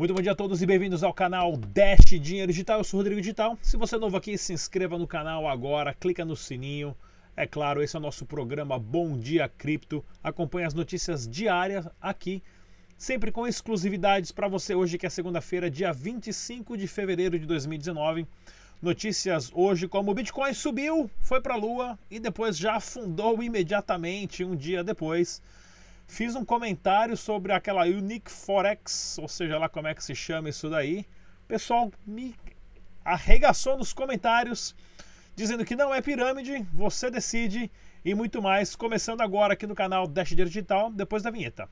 Muito bom dia a todos e bem-vindos ao canal Dash Dinheiro Digital. Eu sou o Rodrigo Digital. Se você é novo aqui, se inscreva no canal agora, clica no sininho. É claro, esse é o nosso programa Bom Dia Cripto. Acompanhe as notícias diárias aqui, sempre com exclusividades para você hoje, que é segunda-feira, dia 25 de fevereiro de 2019. Notícias hoje como o Bitcoin subiu, foi para a lua e depois já afundou imediatamente um dia depois. Fiz um comentário sobre aquela Unique Forex, ou seja lá como é que se chama isso daí. O pessoal me arregaçou nos comentários, dizendo que não é pirâmide, você decide e muito mais. Começando agora aqui no canal Dash Digital, depois da vinheta.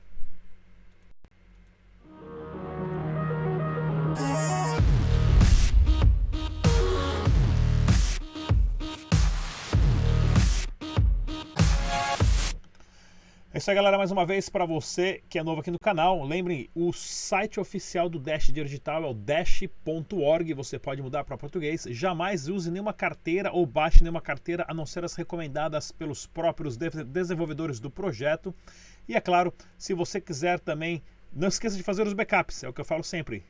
Isso aí, galera. Mais uma vez, para você que é novo aqui no canal, lembrem, o site oficial do Dash Digital é o dash.org. Você pode mudar para português. Jamais use nenhuma carteira ou baixe nenhuma carteira a não ser as recomendadas pelos próprios desenvolvedores do projeto. E é claro, se você quiser também, não esqueça de fazer os backups, é o que eu falo sempre.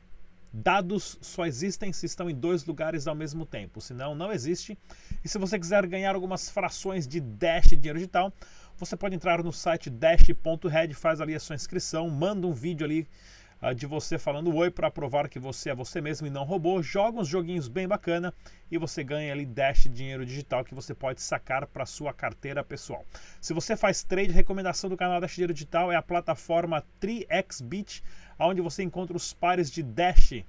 Dados só existem se estão em dois lugares ao mesmo tempo, senão não existe. E se você quiser ganhar algumas frações de Dash Dinheiro Digital, você pode entrar no site dash.red, faz ali a sua inscrição, manda um vídeo ali uh, de você falando oi para provar que você é você mesmo e não robô, joga uns joguinhos bem bacana e você ganha ali Dash dinheiro digital que você pode sacar para sua carteira pessoal. Se você faz trade, recomendação do canal Dash Dinheiro Digital é a plataforma 3xBit, onde você encontra os pares de Dash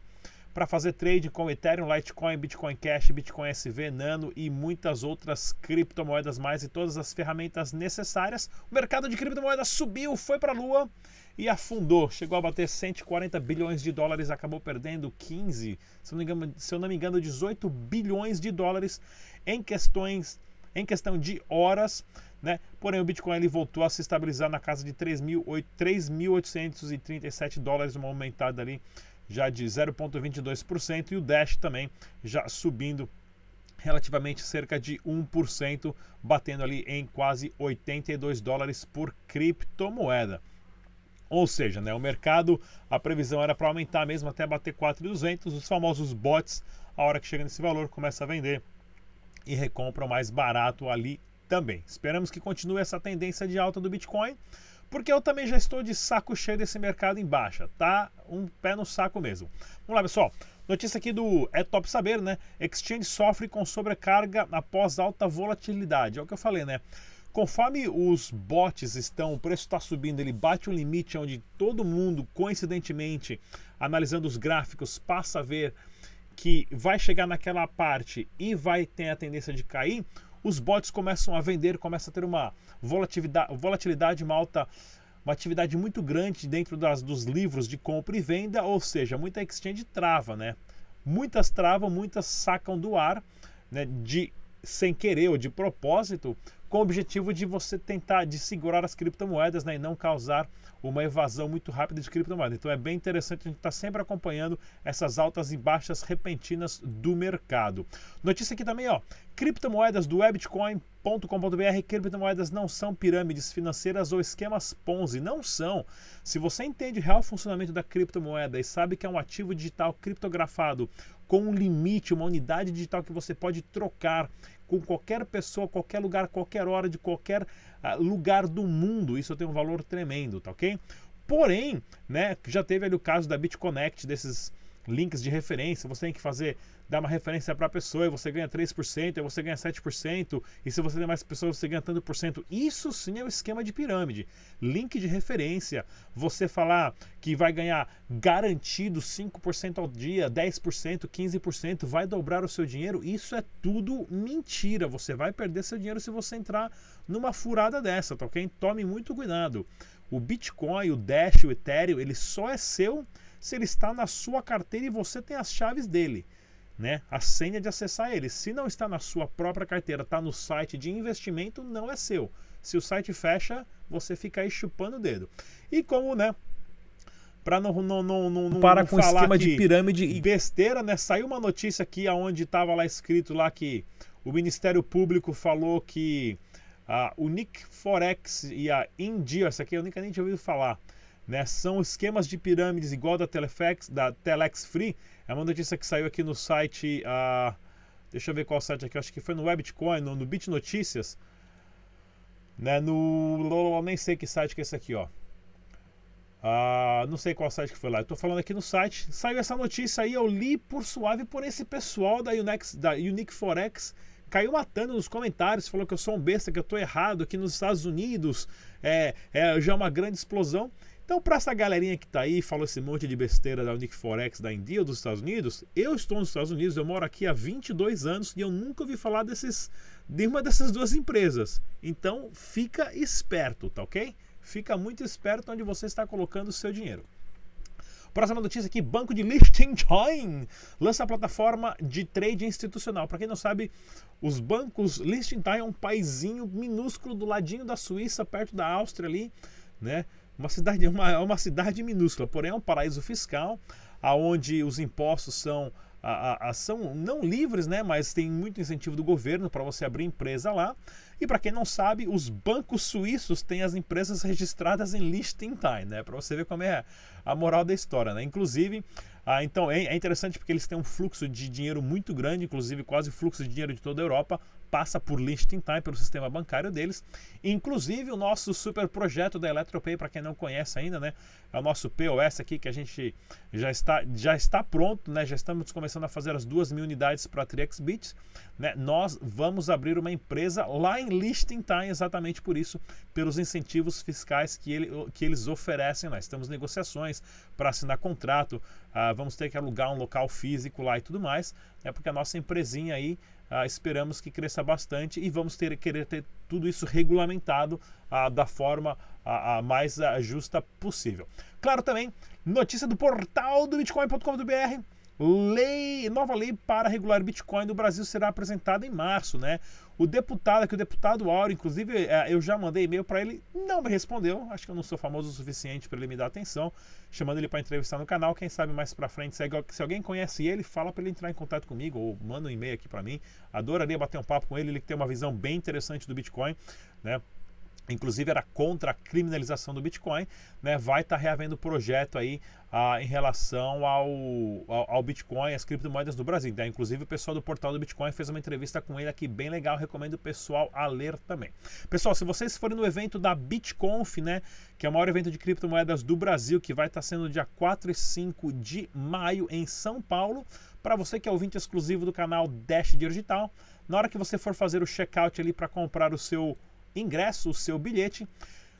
para fazer trade com Ethereum, Litecoin, Bitcoin Cash, Bitcoin SV, Nano e muitas outras criptomoedas mais e todas as ferramentas necessárias. O mercado de criptomoedas subiu, foi para a lua e afundou. Chegou a bater 140 bilhões de dólares, acabou perdendo 15, se eu não me engano, se eu não me engano 18 bilhões de dólares em questões em questão de horas. Né? Porém, o Bitcoin ele voltou a se estabilizar na casa de 3.837 dólares, uma aumentada ali já de 0,22% e o Dash também já subindo relativamente cerca de 1%, batendo ali em quase 82 dólares por criptomoeda. Ou seja, né, o mercado, a previsão era para aumentar mesmo até bater 4,200. Os famosos bots, a hora que chega nesse valor, começa a vender e recompram mais barato ali também. Esperamos que continue essa tendência de alta do Bitcoin porque eu também já estou de saco cheio desse mercado em baixa, tá? Um pé no saco mesmo. Vamos lá, pessoal. Notícia aqui do É Top Saber, né? Exchange sofre com sobrecarga após alta volatilidade. É o que eu falei, né? Conforme os bots estão, o preço está subindo, ele bate um limite onde todo mundo, coincidentemente, analisando os gráficos, passa a ver que vai chegar naquela parte e vai ter a tendência de cair, os bots começam a vender, começa a ter uma volatilidade, volatilidade uma alta, uma atividade muito grande dentro das, dos livros de compra e venda, ou seja, muita exchange trava, né? Muitas travam, muitas sacam do ar, né? De sem querer ou de propósito, com o objetivo de você tentar de segurar as criptomoedas né, e não causar uma evasão muito rápida de criptomoedas. Então é bem interessante a gente estar tá sempre acompanhando essas altas e baixas repentinas do mercado. Notícia aqui também, ó, criptomoedas do webcoin.com.br, criptomoedas não são pirâmides financeiras ou esquemas Ponzi, não são. Se você entende o real funcionamento da criptomoeda e sabe que é um ativo digital criptografado com um limite, uma unidade digital que você pode trocar com qualquer pessoa, qualquer lugar, qualquer hora, de qualquer uh, lugar do mundo. Isso tem um valor tremendo, tá ok? Porém, né, já teve ali o caso da BitConnect, desses links de referência, você tem que fazer, dar uma referência para a pessoa e você ganha 3%, e você ganha 7%, e se você tem mais pessoas, você ganha tanto por cento. Isso sim é o esquema de pirâmide. Link de referência, você falar que vai ganhar garantido 5% ao dia, 10%, 15%, vai dobrar o seu dinheiro, isso é tudo mentira. Você vai perder seu dinheiro se você entrar numa furada dessa, tá ok? Tome muito cuidado. O Bitcoin, o Dash, o Ethereum, ele só é seu se ele está na sua carteira e você tem as chaves dele. Né? A senha de acessar ele. Se não está na sua própria carteira, está no site de investimento, não é seu. Se o site fecha, você fica aí chupando o dedo. E como, né? Para não, não, não, não, Para não com falar esquema que de pirâmide e besteira, né? Saiu uma notícia aqui onde estava lá escrito lá que o Ministério Público falou que a Unique Forex e a Indio, essa aqui eu nunca nem tinha ouvido falar, Né? São esquemas de pirâmides igual da Telefax, da Telex Free. É uma notícia que saiu aqui no site. Uh, deixa eu ver qual site aqui. Acho que foi no Webcoin, no, no Bit Notícias. Né? No. Nem sei que site que é esse aqui, ó. Uh, não sei qual site que foi lá. Tô falando aqui no site. Saiu essa notícia aí, eu li por suave por esse pessoal da, Unex, da Unique Forex. Caiu matando nos comentários, falou que eu sou um besta, que eu tô errado, que nos Estados Unidos é, é já uma grande explosão. Então, para essa galerinha que tá aí, falou esse monte de besteira da Unique Forex, da India dos Estados Unidos, eu estou nos Estados Unidos, eu moro aqui há 22 anos e eu nunca ouvi falar desses, de uma dessas duas empresas. Então, fica esperto, tá ok? Fica muito esperto onde você está colocando o seu dinheiro. Próxima notícia aqui: Banco de Liechtenstein lança a plataforma de trade institucional. Para quem não sabe, os bancos Liechtenstein é um paizinho minúsculo do ladinho da Suíça, perto da Áustria ali, né? Uma cidade, uma, uma cidade minúscula, porém é um paraíso fiscal, aonde os impostos são a, a, são não livres, né, mas tem muito incentivo do governo para você abrir empresa lá. E para quem não sabe, os bancos suíços têm as empresas registradas em Liechtenstein, né, para você ver como é a moral da história, né? Inclusive, ah, então é, é interessante porque eles têm um fluxo de dinheiro muito grande, inclusive quase fluxo de dinheiro de toda a Europa passa por Liechtenstein, pelo sistema bancário deles. Inclusive o nosso super projeto da Eletropay, para quem não conhece ainda, né? É o nosso POS aqui que a gente já está, já está pronto, né? Já estamos começando a fazer as duas mil unidades para a TriXBits. Né? Nós vamos abrir uma empresa lá em Liechtenstein, exatamente por isso, pelos incentivos fiscais que, ele, que eles oferecem lá. Estamos em negociações para assinar contrato, ah, vamos ter que alugar um local físico lá e tudo mais, né? porque a nossa empresinha aí ah, esperamos que cresça bastante e vamos ter, querer ter tudo isso regulamentado ah, da forma a, a mais a, justa possível. Claro também, notícia do portal do bitcoin.com.br Lei, nova lei para regular Bitcoin no Brasil será apresentada em março, né? O deputado, que o deputado Auro, inclusive, é, eu já mandei e-mail para ele, não me respondeu. Acho que eu não sou famoso o suficiente para ele me dar atenção, chamando ele para entrevistar no canal. Quem sabe mais para frente, se, alguém conhece ele, fala para ele entrar em contato comigo ou manda um e-mail aqui para mim. Adoraria bater um papo com ele, ele tem uma visão bem interessante do Bitcoin, né? Inclusive era contra a criminalização do Bitcoin, né, vai estar tá reavendo projeto aí ah, em relação ao, ao, ao, Bitcoin, as criptomoedas do Brasil. Né? Inclusive o pessoal do portal do Bitcoin fez uma entrevista com ele aqui bem legal, recomendo o pessoal a ler também. Pessoal, se vocês forem no evento da BitConf, né, que é o maior evento de criptomoedas do Brasil, que vai estar tá sendo dia 4 e 5 de maio em São Paulo, para você que é ouvinte exclusivo do canal Dash Digital, na hora que você for fazer o checkout ali para comprar o seu ingresso, o seu bilhete.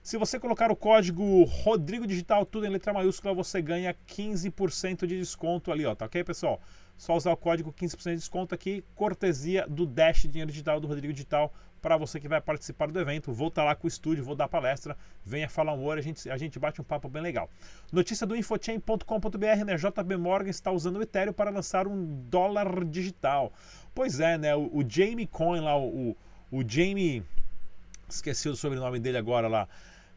Se você colocar o código Rodrigo Digital, tudo em letra maiúscula, você ganha 15% de desconto ali, ó, tá ok, pessoal? Só usar o código 15% de desconto aqui, cortesia do Dash Dinheiro Digital, do Rodrigo Digital, para você que vai participar do evento. Vou estar tá lá com o estúdio, vou dar palestra, venha falar um oi, a gente, a gente bate um papo bem legal. Notícia do infochain.com.br, né? JB Morgan está usando o Ethereum para lançar um dólar digital. Pois é, né? O, o Jamie Coin lá, o, o Jamie esqueci o sobrenome dele agora lá,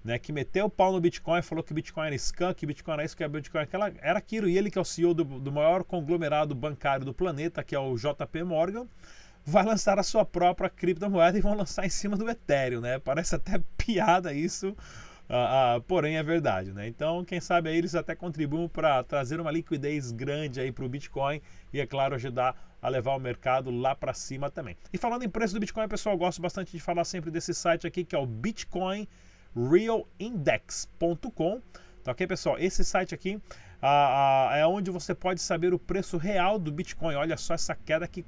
né, que meteu o pau no Bitcoin, falou que Bitcoin era scam, que Bitcoin era isso, que Bitcoin era aquela, era aquilo. E ele, que é o CEO do, do maior conglomerado bancário do planeta, que é o JP Morgan, vai lançar a sua própria criptomoeda e vão lançar em cima do Ethereum, né? Parece até piada isso, Uh, uh, porém é verdade, né? Então, quem sabe aí eles até contribuem para trazer uma liquidez grande aí para o Bitcoin e, é claro, ajudar a levar o mercado lá para cima também. E falando em preço do Bitcoin, pessoal, eu gosto bastante de falar sempre desse site aqui que é o bitcoinrealindex.com. Tá ok, pessoal? Esse site aqui é onde você pode saber o preço real do Bitcoin. Olha só essa queda que,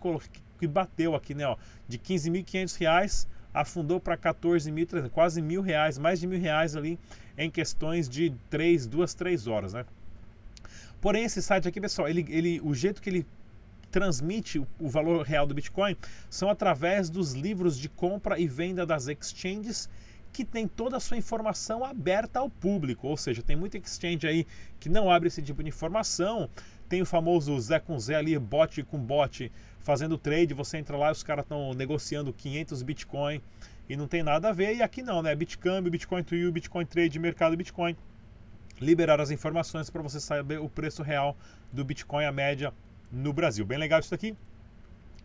que bateu aqui, né? Ó, de 15.500 reais afundou para 14.300, quase mil reais, mais de mil reais ali em questões de três, duas, três horas, né? Porém, esse site aqui, pessoal, ele, ele, o jeito que ele transmite o, valor real do Bitcoin são através dos livros de compra e venda das exchanges que tem toda a sua informação aberta ao público, ou seja, tem muita exchange aí que não abre esse tipo de informação, tem o famoso Zé com Zé ali, bot com bot, fazendo trade, você entra lá e os caras estão negociando 500 Bitcoin e não tem nada a ver. E aqui não, né? Bitcambio, Bitcoin to You, Bitcoin Trade, Mercado Bitcoin. Liberar as informações para você saber o preço real do Bitcoin, a média no Brasil. Bem legal isso aqui.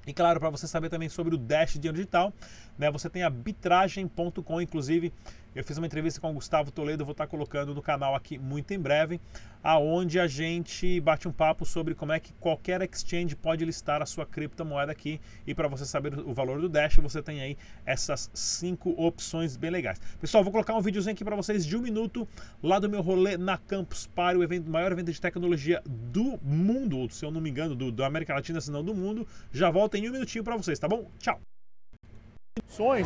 E claro, para você saber também sobre o Dash Dinheiro Digital, né, você tem a bitragem.com, inclusive Eu fiz uma entrevista com o Gustavo Toledo, vou estar colocando no canal aqui muito em breve, aonde a gente bate um papo sobre como é que qualquer exchange pode listar a sua criptomoeda aqui. E para você saber o valor do Dash, você tem aí essas cinco opções bem legais. Pessoal, vou colocar um videozinho aqui para vocês de um minuto lá do meu rolê na Campus Party, o evento, maior evento de tecnologia do mundo, se eu não me engano, do, do América Latina, se não do mundo. Já volto em um minutinho para vocês, tá bom? Tchau!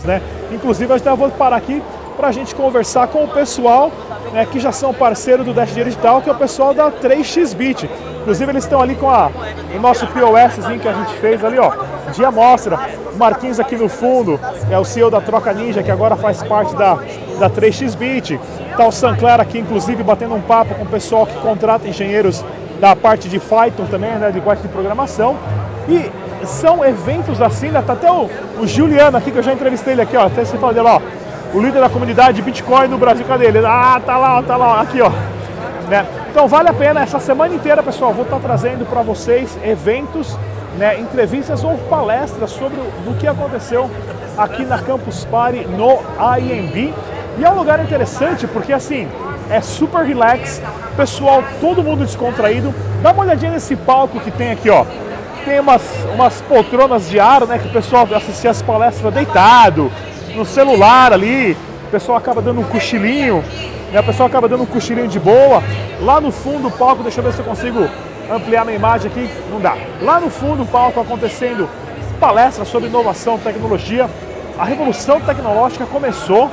Né? Inclusive, a gente vou parar aqui para a gente conversar com o pessoal né, que já são parceiro do Dash Digital, que é o pessoal da 3xBit. Inclusive, eles estão ali com a, o nosso POS que a gente fez ali, ó, de amostra. O Marquinhos aqui no fundo é o CEO da Troca Ninja, que agora faz parte da, da 3xBit. Tá o Sancler aqui, inclusive, batendo um papo com o pessoal que contrata engenheiros da parte de Python também, né, de parte de programação. E são eventos assim, né? Tá até o, o Juliano aqui, que eu já entrevistei ele aqui, ó. Até você fala dele, ó. O líder da comunidade de Bitcoin no Brasil, cadê ele? Ah, tá lá, tá lá, aqui, ó. Né? Então vale a pena, essa semana inteira, pessoal, vou estar trazendo para vocês eventos, né, entrevistas ou palestras sobre o que aconteceu aqui na Campus Party no IMB. E é um lugar interessante porque assim, é super relax, pessoal, todo mundo descontraído. Dá uma olhadinha nesse palco que tem aqui, ó tem umas, umas poltronas de ar, né? Que o pessoal assistia as palestras deitado, no celular ali, o pessoal acaba dando um cochilinho, né? O pessoal acaba dando um cochilinho de boa. Lá no fundo do palco, deixa eu ver se eu consigo ampliar minha imagem aqui, não dá. Lá no fundo do palco acontecendo palestra sobre inovação, tecnologia. A revolução tecnológica começou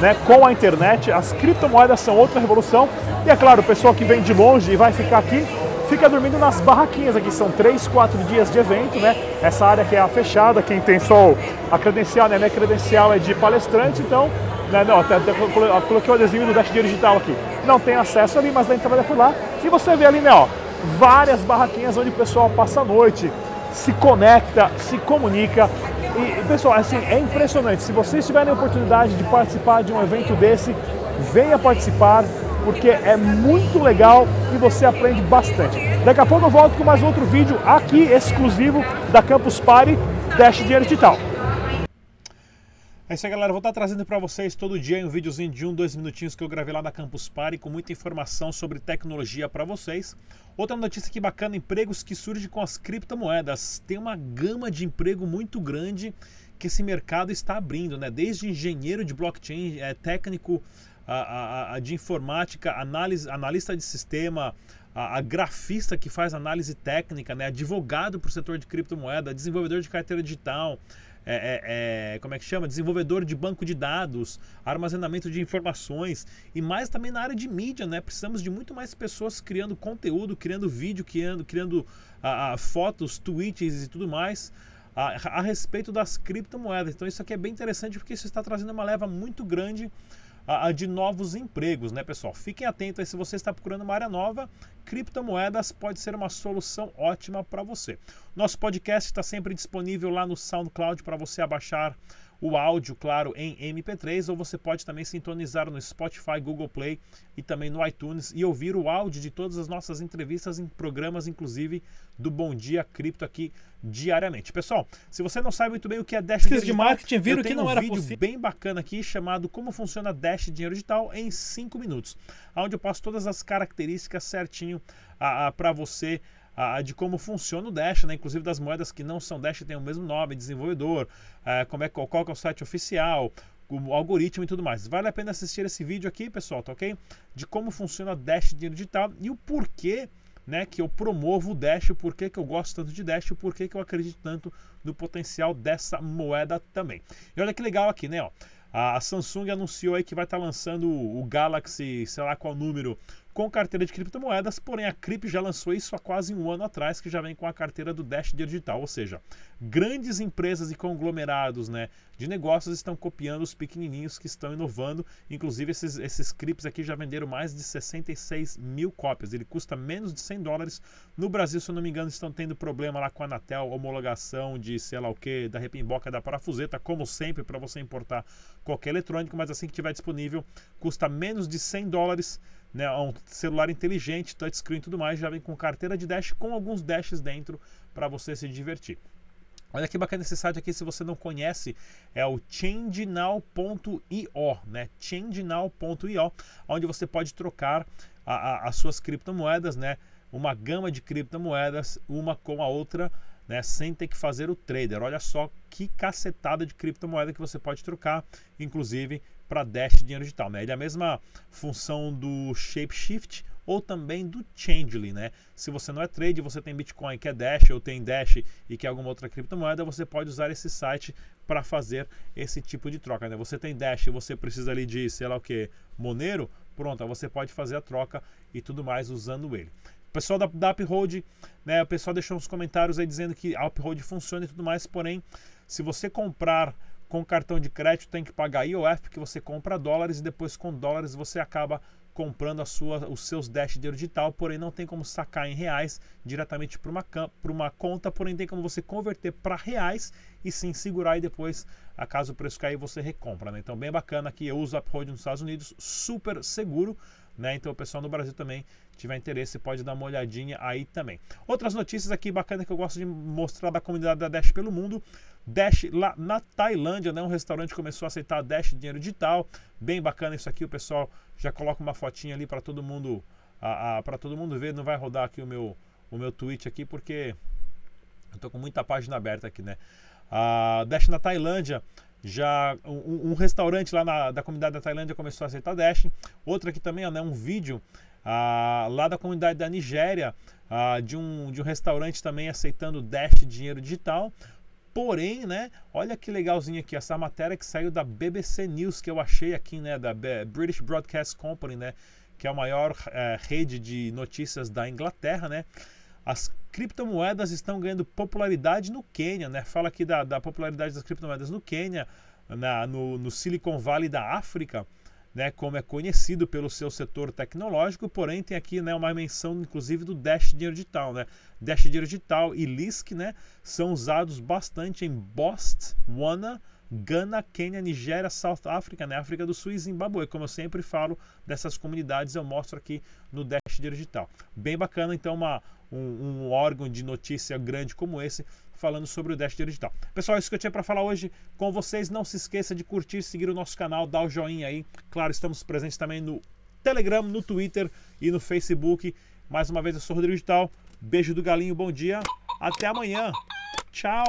né, com a internet, as criptomoedas são outra revolução. E é claro, o pessoal que vem de longe e vai ficar aqui fica dormindo nas barraquinhas aqui. São três, quatro dias de evento, né? Essa área que é a fechada, quem tem só a credencial, né? Minha credencial é de palestrante, então, né? Não, até, até coloquei o adesivo do Dash Digital aqui. Não tem acesso ali, mas a gente trabalha por lá. E você vê ali, né? Ó, várias barraquinhas onde o pessoal passa a noite, se conecta, se comunica. E, pessoal, assim, é impressionante. Se vocês tiverem a oportunidade de participar de um evento desse, venha participar porque é muito legal e você aprende bastante. Daqui a pouco eu volto com mais outro vídeo aqui exclusivo da Campus Party Dash Dinheiro Digital. É isso aí, galera. Vou estar trazendo para vocês todo dia um videozinho de um, dois minutinhos que eu gravei lá da Campus Party com muita informação sobre tecnologia para vocês. Outra notícia aqui bacana: empregos que surgem com as criptomoedas. Tem uma gama de emprego muito grande que esse mercado está abrindo, né? Desde engenheiro de blockchain, é, técnico a, a, a de informática, análise, analista de sistema, a, a, grafista que faz análise técnica, né, advogado para o setor de criptomoeda, desenvolvedor de carteira digital, é, é, é, como é que chama? Desenvolvedor de banco de dados, armazenamento de informações e mais também na área de mídia, né? Precisamos de muito mais pessoas criando conteúdo, criando vídeo, criando, criando fotos, tweets e tudo mais. A, a respeito das criptomoedas. Então, isso aqui é bem interessante porque isso está trazendo uma leva muito grande a, a de novos empregos, né, pessoal? Fiquem atentos aí se você está procurando uma área nova, criptomoedas pode ser uma solução ótima para você. Nosso podcast está sempre disponível lá no SoundCloud para você abaixar o áudio, claro, em MP3, ou você pode também sintonizar no Spotify, Google Play e também no iTunes e ouvir o áudio de todas as nossas entrevistas em programas, inclusive do Bom Dia Cripto aqui diariamente. Pessoal, se você não sabe muito bem o que é Dash Dinheiro de marketing, viram que não um era vídeo possível. bem bacana aqui chamado Como funciona Dash Dinheiro Digital em 5 minutos, onde eu passo todas as características certinho para você a, de como funciona o Dash, né? inclusive das moedas que não são Dash tem o mesmo nome, desenvolvedor, é, como é, qual, qual é o site oficial, o algoritmo e tudo mais. Vale a pena assistir esse vídeo aqui, pessoal, tá ok? De como funciona Dash Dinheiro Digital e o porquê né, que eu promovo o Dash, o porquê que eu gosto tanto de Dash, o porquê que eu acredito tanto no potencial dessa moeda também. E olha que legal aqui, né? Ó, a Samsung anunciou aí que vai estar tá lançando o Galaxy, sei lá qual número, com carteira de criptomoedas, porém a Crip já lançou isso há quase um ano atrás, que já vem com a carteira do Dash Digital, ou seja, grandes empresas e conglomerados né, de negócios estão copiando os pequenininhos que estão inovando, inclusive esses, esses Crips aqui já venderam mais de 66 mil cópias, ele custa menos de 100 dólares, no Brasil, se eu não me engano, estão tendo problema lá com a Anatel, homologação de sei lá o que, da repimboca, da parafuseta, como sempre, para você importar qualquer eletrônico, mas assim que tiver disponível, custa menos de 100 dólares, né, um celular inteligente, touchscreen e tudo mais, já vem com carteira de dash com alguns dashes dentro para você se divertir. Olha que bacana esse site aqui, se você não conhece, é o changenow.io, né? changenow.io, onde você pode trocar a, a, as suas criptomoedas, né? Uma gama de criptomoedas, uma com a outra, né? Sem ter que fazer o trader. Olha só que cacetada de criptomoeda que você pode trocar, inclusive para Dash dinheiro digital, né? Ele é a mesma função do Shapeshift, ou também do Changely, né? Se você não é trade, você tem Bitcoin que é Dash ou tem Dash e quer alguma outra criptomoeda, você pode usar esse site para fazer esse tipo de troca, né? Você tem Dash e você precisa ali de, sei lá o que, Monero, pronto, você pode fazer a troca e tudo mais usando ele. O pessoal da, da Uphold, né? O pessoal deixou uns comentários aí dizendo que a Uphold funciona e tudo mais, porém, se você comprar com cartão de crédito tem que pagar IOF porque você compra dólares e depois com dólares você acaba comprando a sua, os seus Dash de dinheiro digital, porém não tem como sacar em reais diretamente para uma, uma conta, porém tem como você converter para reais e sim segurar e depois, a caso o preço cair, você recompra. Né? Então, bem bacana aqui, eu uso Uphold nos Estados Unidos, super seguro. Né? Então o pessoal no Brasil também tiver interesse pode dar uma olhadinha aí também. Outras notícias aqui bacana que eu gosto de mostrar da comunidade da Dash pelo mundo. Dash lá na Tailândia, né? Um restaurante começou a aceitar Dash dinheiro digital. Bem bacana isso aqui, o pessoal já coloca uma fotinha ali para todo mundo para todo mundo ver. Não vai rodar aqui o meu o meu tweet aqui porque eu tô com muita página aberta aqui, né? A Dash na Tailândia já um, um, restaurante lá na, da comunidade da Tailândia começou a aceitar Dash. Outro aqui também, ó, né, um vídeo ah, lá da comunidade da Nigéria ah, de, um, de um restaurante também aceitando Dash dinheiro digital. Porém, né, olha que legalzinho aqui, essa matéria que saiu da BBC News que eu achei aqui, né, da British Broadcast Company, né, que é a maior é, rede de notícias da Inglaterra, né. As criptomoedas estão ganhando popularidade no Quênia, né? Fala aqui da, da popularidade das criptomoedas no Quênia, na, no, no Silicon Valley da África né, como é conhecido pelo seu setor tecnológico, porém tem aqui né, uma menção inclusive do Dash Dinheiro Digital. Né? Dash Dinheiro Digital e Lisk né, são usados bastante em Botswana, Gana, Quênia, Nigéria, South Africa, né, África do Sul e Zimbabue. Como eu sempre falo dessas comunidades, eu mostro aqui no Dash Dinheiro Digital. Bem bacana, então, uma, um, um órgão de notícia grande como esse falando sobre o Dash Digital. Pessoal, é isso que eu tinha para falar hoje com vocês. Não se esqueça de curtir, seguir o nosso canal, dar o joinha aí. Claro, estamos presentes também no Telegram, no Twitter e no Facebook. Mais uma vez, eu sou o Rodrigo Digital. Beijo do galinho, bom dia. Até amanhã. Tchau.